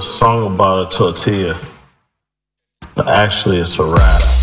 song about a tortilla, but actually it's a rap.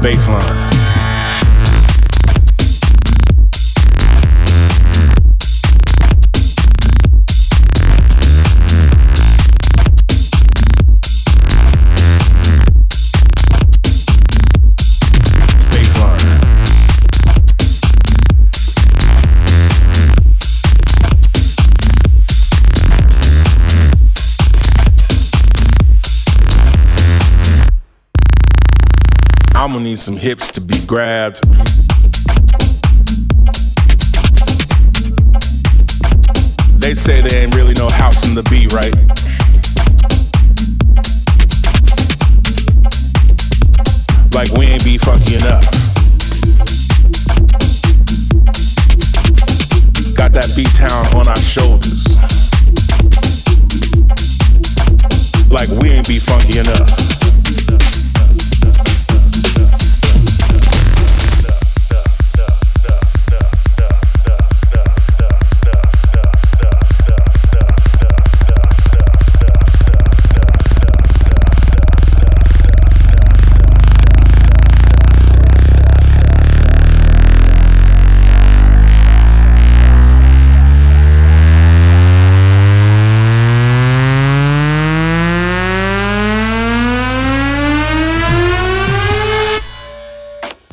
Baseline. Some hips to be grabbed. They say there ain't really no house in the beat, right?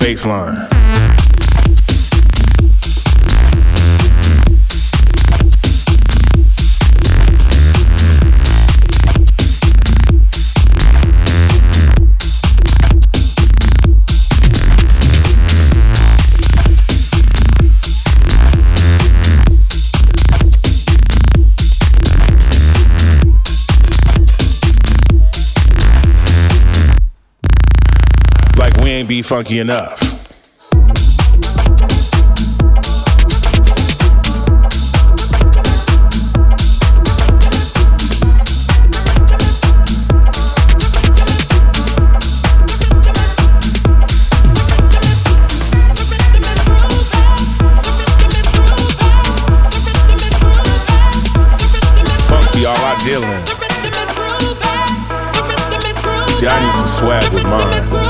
Baseline. Ain't be funky enough. See, I need some swag with mine.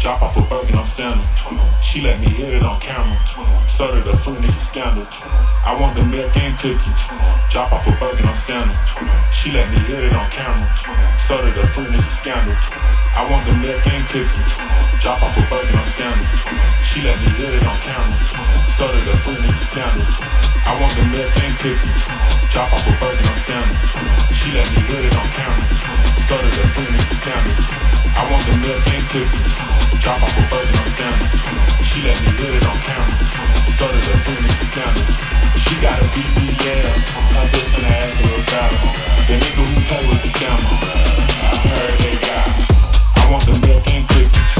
Drop off a burger, I'm sandal. She let me hit it on camera. Started a furnace of scandal. I want the milk cookie. Drop off a Birkin, I'm sandal. She let me hit it on camera. Started a furnace of scandal. I want the milk cookie. Drop off a Birkin, I'm sandal. She let me hit it on camera. Started a furnace of scandal. I want the milk cookie. Drop off a Birkin, I'm sandal. She let me hit it on camera son of the Phoenix sandwich. I want the milk and cookies. Drop off a burger on sandwich. She let me hit it on camera. Son of the Phoenix sandwich. She got a BBL. Her lips and her ass real fatter. The nigga who play was a scammer. I heard they got. I want the milk and cookies.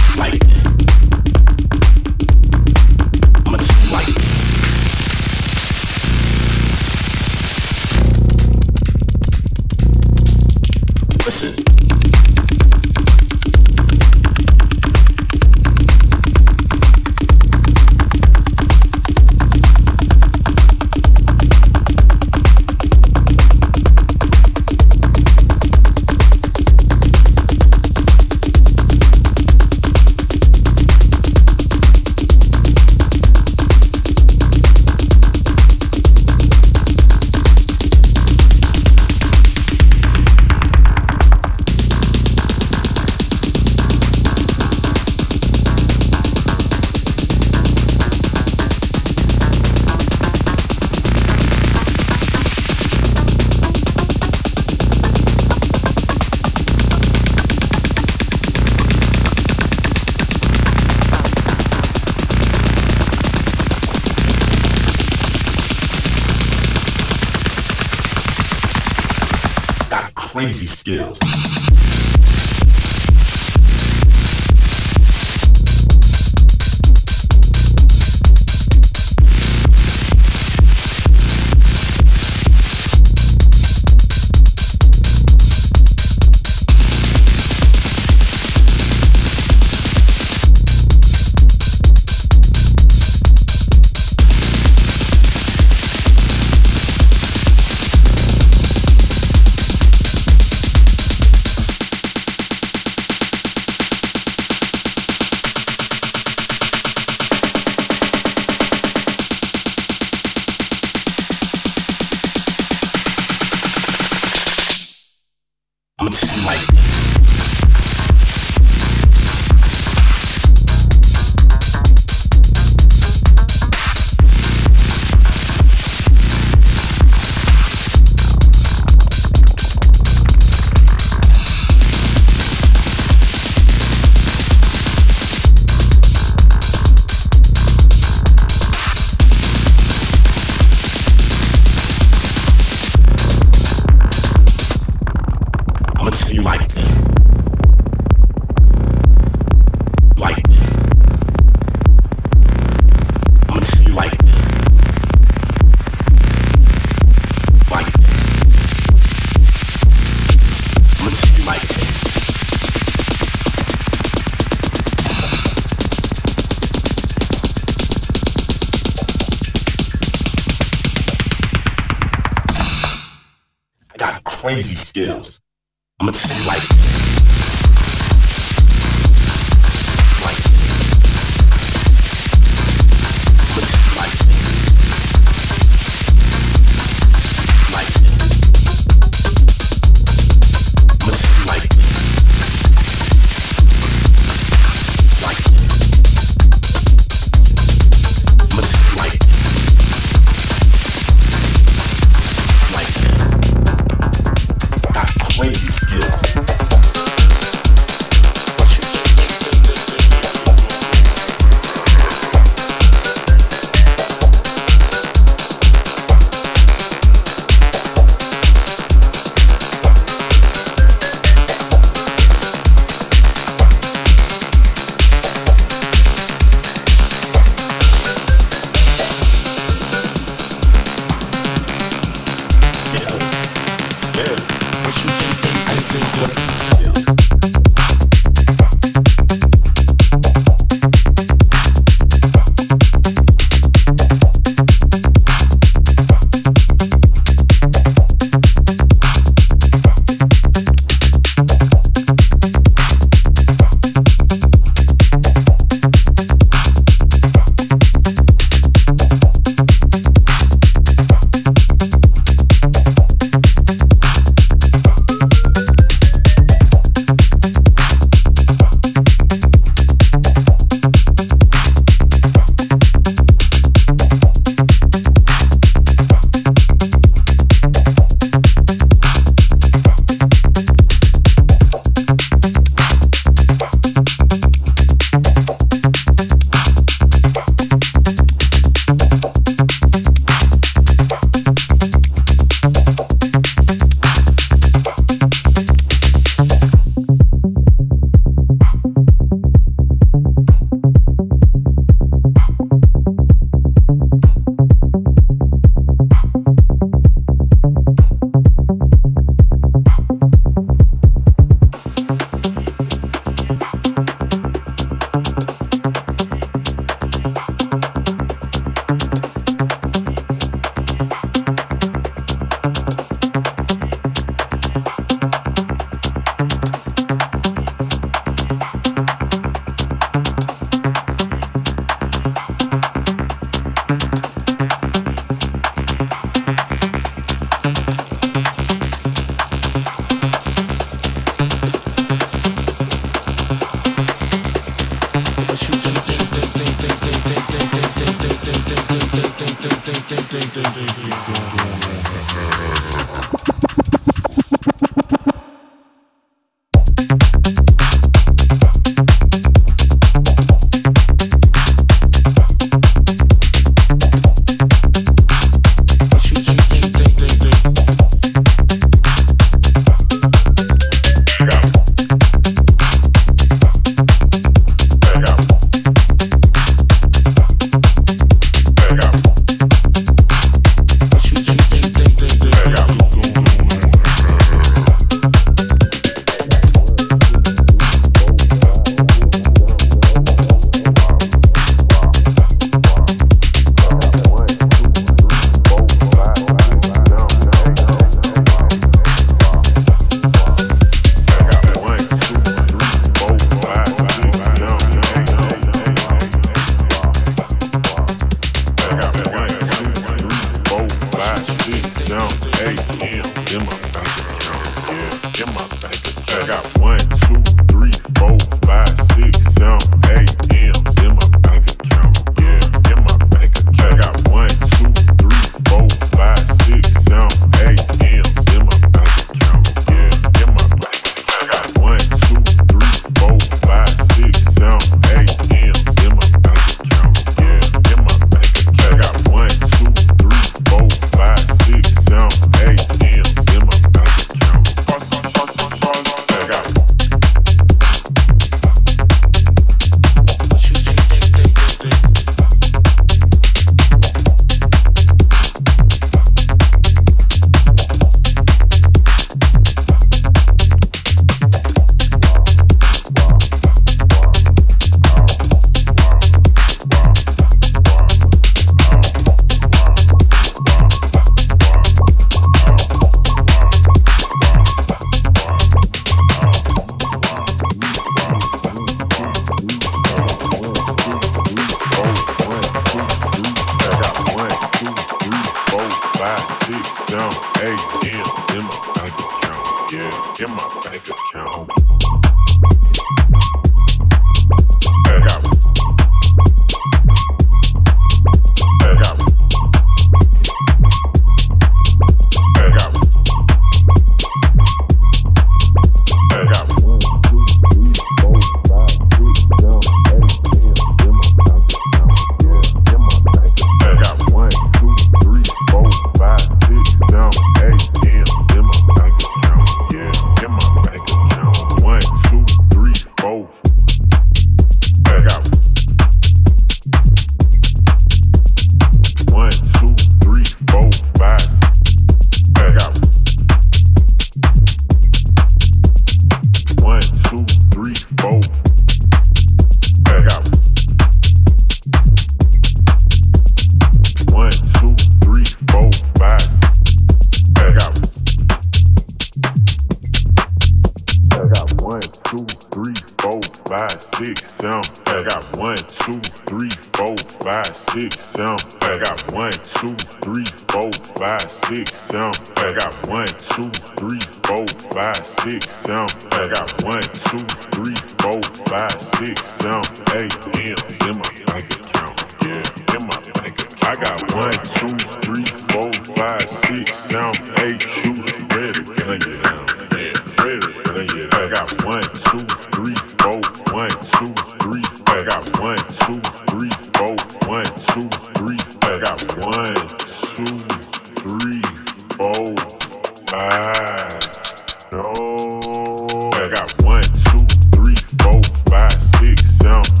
Gonna get